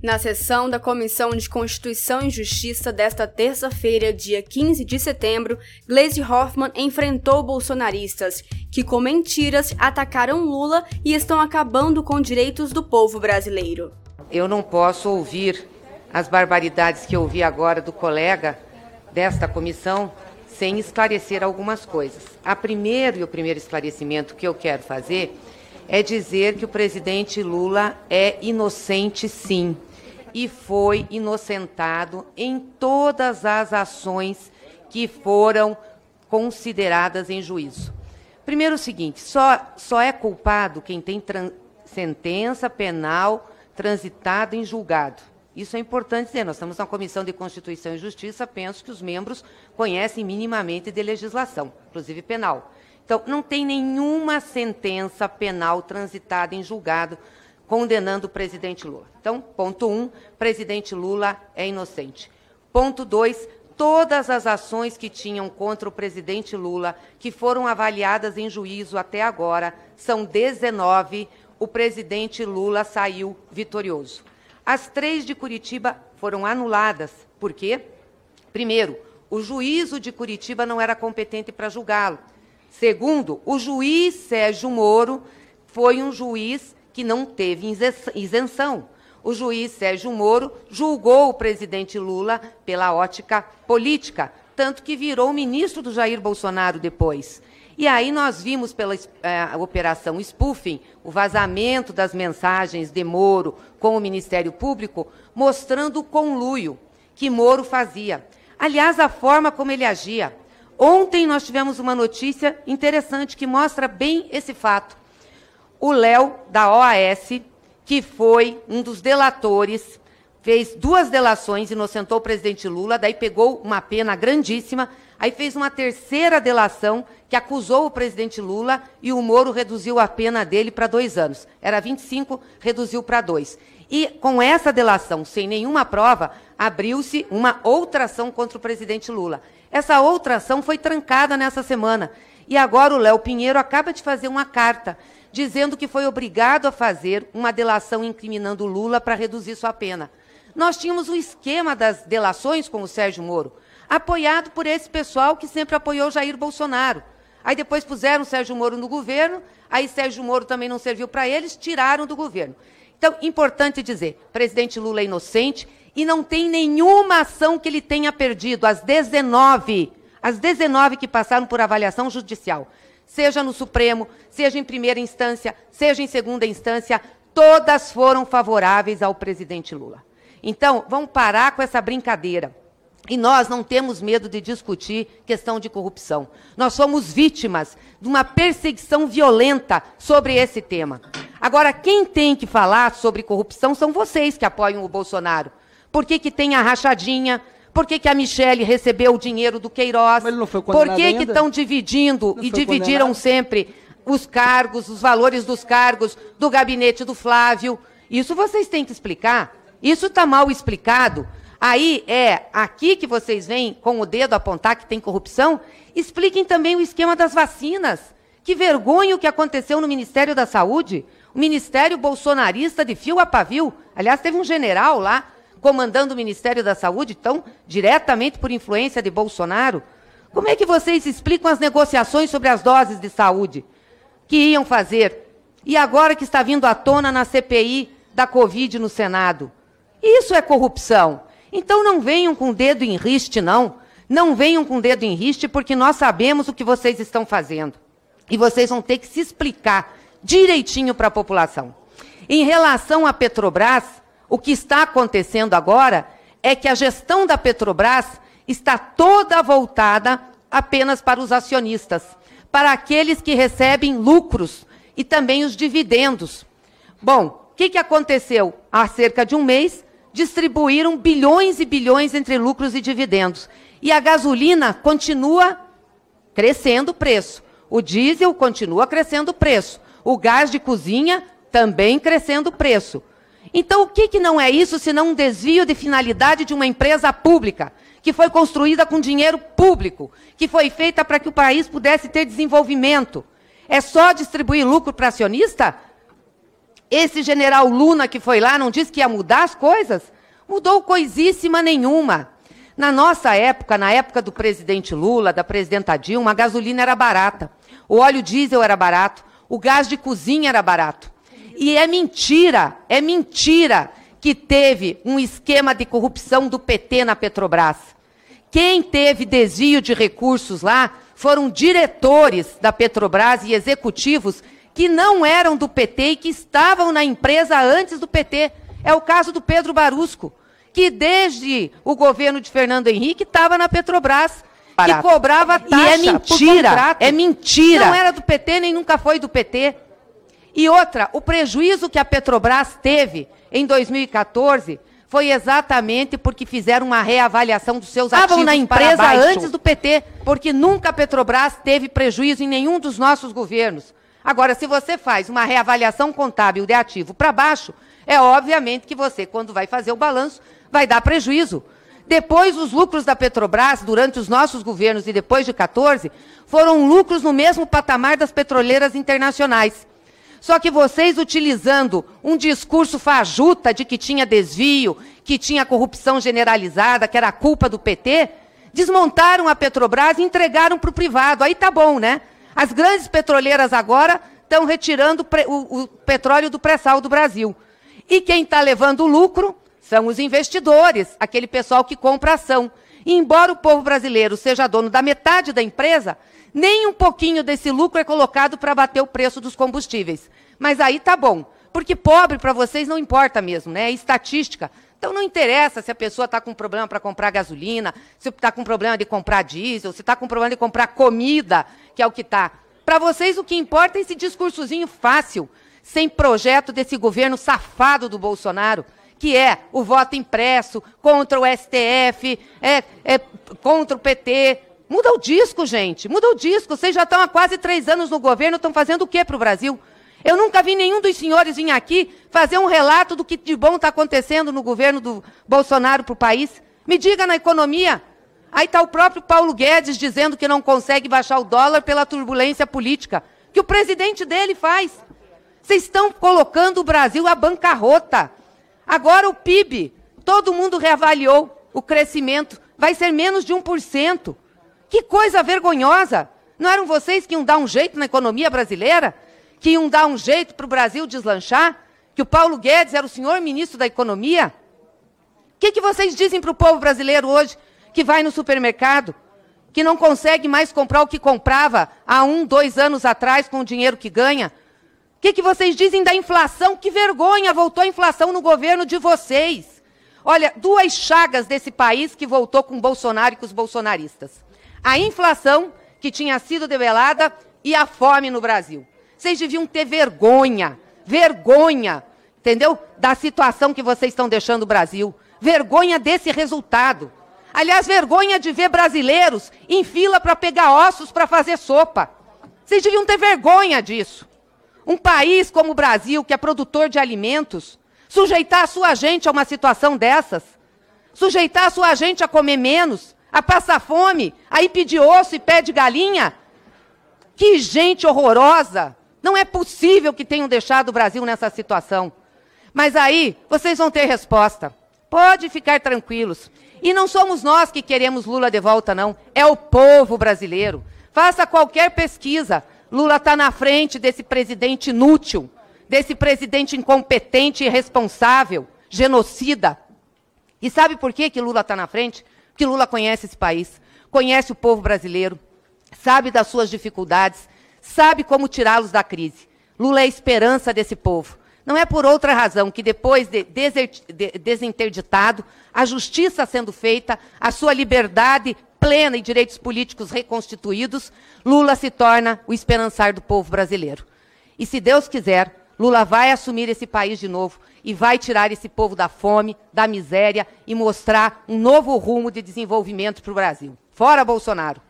Na sessão da Comissão de Constituição e Justiça desta terça-feira, dia 15 de setembro, Gleisi Hoffmann enfrentou bolsonaristas que, com mentiras, atacaram Lula e estão acabando com direitos do povo brasileiro. Eu não posso ouvir as barbaridades que ouvi agora do colega desta comissão sem esclarecer algumas coisas. A primeiro e o primeiro esclarecimento que eu quero fazer é dizer que o presidente Lula é inocente, sim e foi inocentado em todas as ações que foram consideradas em juízo. Primeiro o seguinte, só, só é culpado quem tem sentença penal transitada em julgado. Isso é importante dizer. Nós estamos na Comissão de Constituição e Justiça, penso que os membros conhecem minimamente de legislação, inclusive penal. Então, não tem nenhuma sentença penal transitada em julgado condenando o presidente Lula. Então, ponto um, presidente Lula é inocente. Ponto dois, todas as ações que tinham contra o presidente Lula, que foram avaliadas em juízo até agora, são 19, o presidente Lula saiu vitorioso. As três de Curitiba foram anuladas. Por quê? Primeiro, o juízo de Curitiba não era competente para julgá-lo. Segundo, o juiz Sérgio Moro foi um juiz que não teve isenção. O juiz Sérgio Moro julgou o presidente Lula pela ótica política, tanto que virou ministro do Jair Bolsonaro depois. E aí nós vimos pela é, operação spoofing, o vazamento das mensagens de Moro com o Ministério Público, mostrando o conluio que Moro fazia. Aliás, a forma como ele agia. Ontem nós tivemos uma notícia interessante que mostra bem esse fato o Léo, da OAS, que foi um dos delatores, fez duas delações, inocentou o presidente Lula, daí pegou uma pena grandíssima, aí fez uma terceira delação que acusou o presidente Lula e o Moro reduziu a pena dele para dois anos. Era 25, reduziu para dois. E com essa delação, sem nenhuma prova, abriu-se uma outra ação contra o presidente Lula. Essa outra ação foi trancada nessa semana. E agora o Léo Pinheiro acaba de fazer uma carta dizendo que foi obrigado a fazer uma delação incriminando Lula para reduzir sua pena. Nós tínhamos um esquema das delações com o Sérgio Moro, apoiado por esse pessoal que sempre apoiou Jair Bolsonaro. Aí depois puseram Sérgio Moro no governo, aí Sérgio Moro também não serviu para eles, tiraram do governo. Então, importante dizer, presidente Lula é inocente e não tem nenhuma ação que ele tenha perdido, as 19, as 19 que passaram por avaliação judicial seja no Supremo, seja em primeira instância, seja em segunda instância, todas foram favoráveis ao presidente Lula. Então, vamos parar com essa brincadeira. E nós não temos medo de discutir questão de corrupção. Nós somos vítimas de uma perseguição violenta sobre esse tema. Agora, quem tem que falar sobre corrupção são vocês que apoiam o Bolsonaro. Por que, que tem a rachadinha? Por que, que a Michelle recebeu o dinheiro do Queiroz? Mas ele não foi Por que que estão dividindo Não e dividiram condenado? sempre os cargos, os valores dos cargos do gabinete do Flávio? Isso vocês têm que explicar. Isso está mal explicado. Aí é aqui que vocês vêm com o dedo apontar que tem corrupção. Expliquem também o esquema das vacinas. Que vergonha o que aconteceu no Ministério da Saúde. O Ministério bolsonarista de fio a pavio. Aliás, teve um general lá comandando o Ministério da Saúde, tão diretamente por influência de Bolsonaro. Como é que vocês explicam as negociações sobre as doses de saúde que iam fazer? E agora que está vindo à tona na CPI da Covid no Senado? Isso é corrupção. Então não venham com o dedo em riste, não. Não venham com o dedo em riste, porque nós sabemos o que vocês estão fazendo. E vocês vão ter que se explicar direitinho para a população. Em relação à Petrobras, o que está acontecendo agora é que a gestão da Petrobras está toda voltada apenas para os acionistas, para aqueles que recebem lucros e também os dividendos. Bom, o que, que aconteceu? Há cerca de um mês, distribuíram bilhões e bilhões entre lucros e dividendos. E a gasolina continua crescendo o preço. O diesel continua crescendo o preço. O gás de cozinha também crescendo o preço. Então, o que, que não é isso senão um desvio de finalidade de uma empresa pública, que foi construída com dinheiro público, que foi feita para que o país pudesse ter desenvolvimento? É só distribuir lucro para acionista? Esse general Luna que foi lá não disse que ia mudar as coisas? Mudou coisíssima nenhuma. Na nossa época, na época do presidente Lula, da presidenta Dilma, a gasolina era barata, o óleo diesel era barato, o gás de cozinha era barato. E é mentira, é mentira que teve um esquema de corrupção do PT na Petrobras. Quem teve desvio de recursos lá foram diretores da Petrobras e executivos que não eram do PT e que estavam na empresa antes do PT. É o caso do Pedro Barusco que desde o governo de Fernando Henrique estava na Petrobras. Que cobrava taxa. E é mentira. É mentira. Não era do PT, nem nunca foi do PT. E outra, o prejuízo que a Petrobras teve em 2014 foi exatamente porque fizeram uma reavaliação dos seus Estavam ativos na empresa antes do PT, porque nunca a Petrobras teve prejuízo em nenhum dos nossos governos. Agora, se você faz uma reavaliação contábil de ativo para baixo, é obviamente que você, quando vai fazer o balanço, vai dar prejuízo. Depois, os lucros da Petrobras, durante os nossos governos e depois de 14, foram lucros no mesmo patamar das petroleiras internacionais. Só que vocês, utilizando um discurso fajuta de que tinha desvio, que tinha corrupção generalizada, que era culpa do PT, desmontaram a Petrobras e entregaram para o privado. Aí tá bom, né? As grandes petroleiras agora estão retirando o, o petróleo do pré-sal do Brasil. E quem está levando o lucro são os investidores, aquele pessoal que compra ação. E embora o povo brasileiro seja dono da metade da empresa, nem um pouquinho desse lucro é colocado para bater o preço dos combustíveis. Mas aí tá bom, porque pobre para vocês não importa mesmo, né? É estatística. Então não interessa se a pessoa está com problema para comprar gasolina, se está com problema de comprar diesel, se está com problema de comprar comida, que é o que está. Para vocês o que importa é esse discursozinho fácil, sem projeto desse governo safado do Bolsonaro que é o voto impresso contra o STF, é, é contra o PT. Muda o disco, gente. Muda o disco. Vocês já estão há quase três anos no governo, estão fazendo o quê para o Brasil? Eu nunca vi nenhum dos senhores vir aqui fazer um relato do que de bom está acontecendo no governo do Bolsonaro para o país. Me diga na economia. Aí está o próprio Paulo Guedes dizendo que não consegue baixar o dólar pela turbulência política. Que o presidente dele faz. Vocês estão colocando o Brasil à bancarrota. Agora o PIB, todo mundo reavaliou o crescimento, vai ser menos de 1%. Que coisa vergonhosa! Não eram vocês que iam dar um jeito na economia brasileira? Que iam dar um jeito para o Brasil deslanchar? Que o Paulo Guedes era o senhor ministro da Economia? O que, que vocês dizem para o povo brasileiro hoje que vai no supermercado, que não consegue mais comprar o que comprava há um, dois anos atrás com o dinheiro que ganha? O que, que vocês dizem da inflação? Que vergonha, voltou a inflação no governo de vocês. Olha, duas chagas desse país que voltou com Bolsonaro e com os bolsonaristas. A inflação, que tinha sido debelada, e a fome no Brasil. Vocês deviam ter vergonha, vergonha, entendeu? Da situação que vocês estão deixando o Brasil. Vergonha desse resultado. Aliás, vergonha de ver brasileiros em fila para pegar ossos para fazer sopa. Vocês deviam ter vergonha disso. Um país como o Brasil, que é produtor de alimentos, sujeitar a sua gente a uma situação dessas? Sujeitar a sua gente a comer menos, a passar fome, a ir pedir osso e pé de galinha? Que gente horrorosa! Não é possível que tenham deixado o Brasil nessa situação. Mas aí vocês vão ter resposta. Pode ficar tranquilos. E não somos nós que queremos Lula de volta, não. É o povo brasileiro. Faça qualquer pesquisa. Lula está na frente desse presidente inútil, desse presidente incompetente, irresponsável, genocida. E sabe por que, que Lula está na frente? Porque Lula conhece esse país, conhece o povo brasileiro, sabe das suas dificuldades, sabe como tirá-los da crise. Lula é a esperança desse povo. Não é por outra razão que depois de, de desinterditado, a justiça sendo feita, a sua liberdade plena e direitos políticos reconstituídos, Lula se torna o esperançar do povo brasileiro. E se Deus quiser, Lula vai assumir esse país de novo e vai tirar esse povo da fome, da miséria e mostrar um novo rumo de desenvolvimento para o Brasil. Fora Bolsonaro!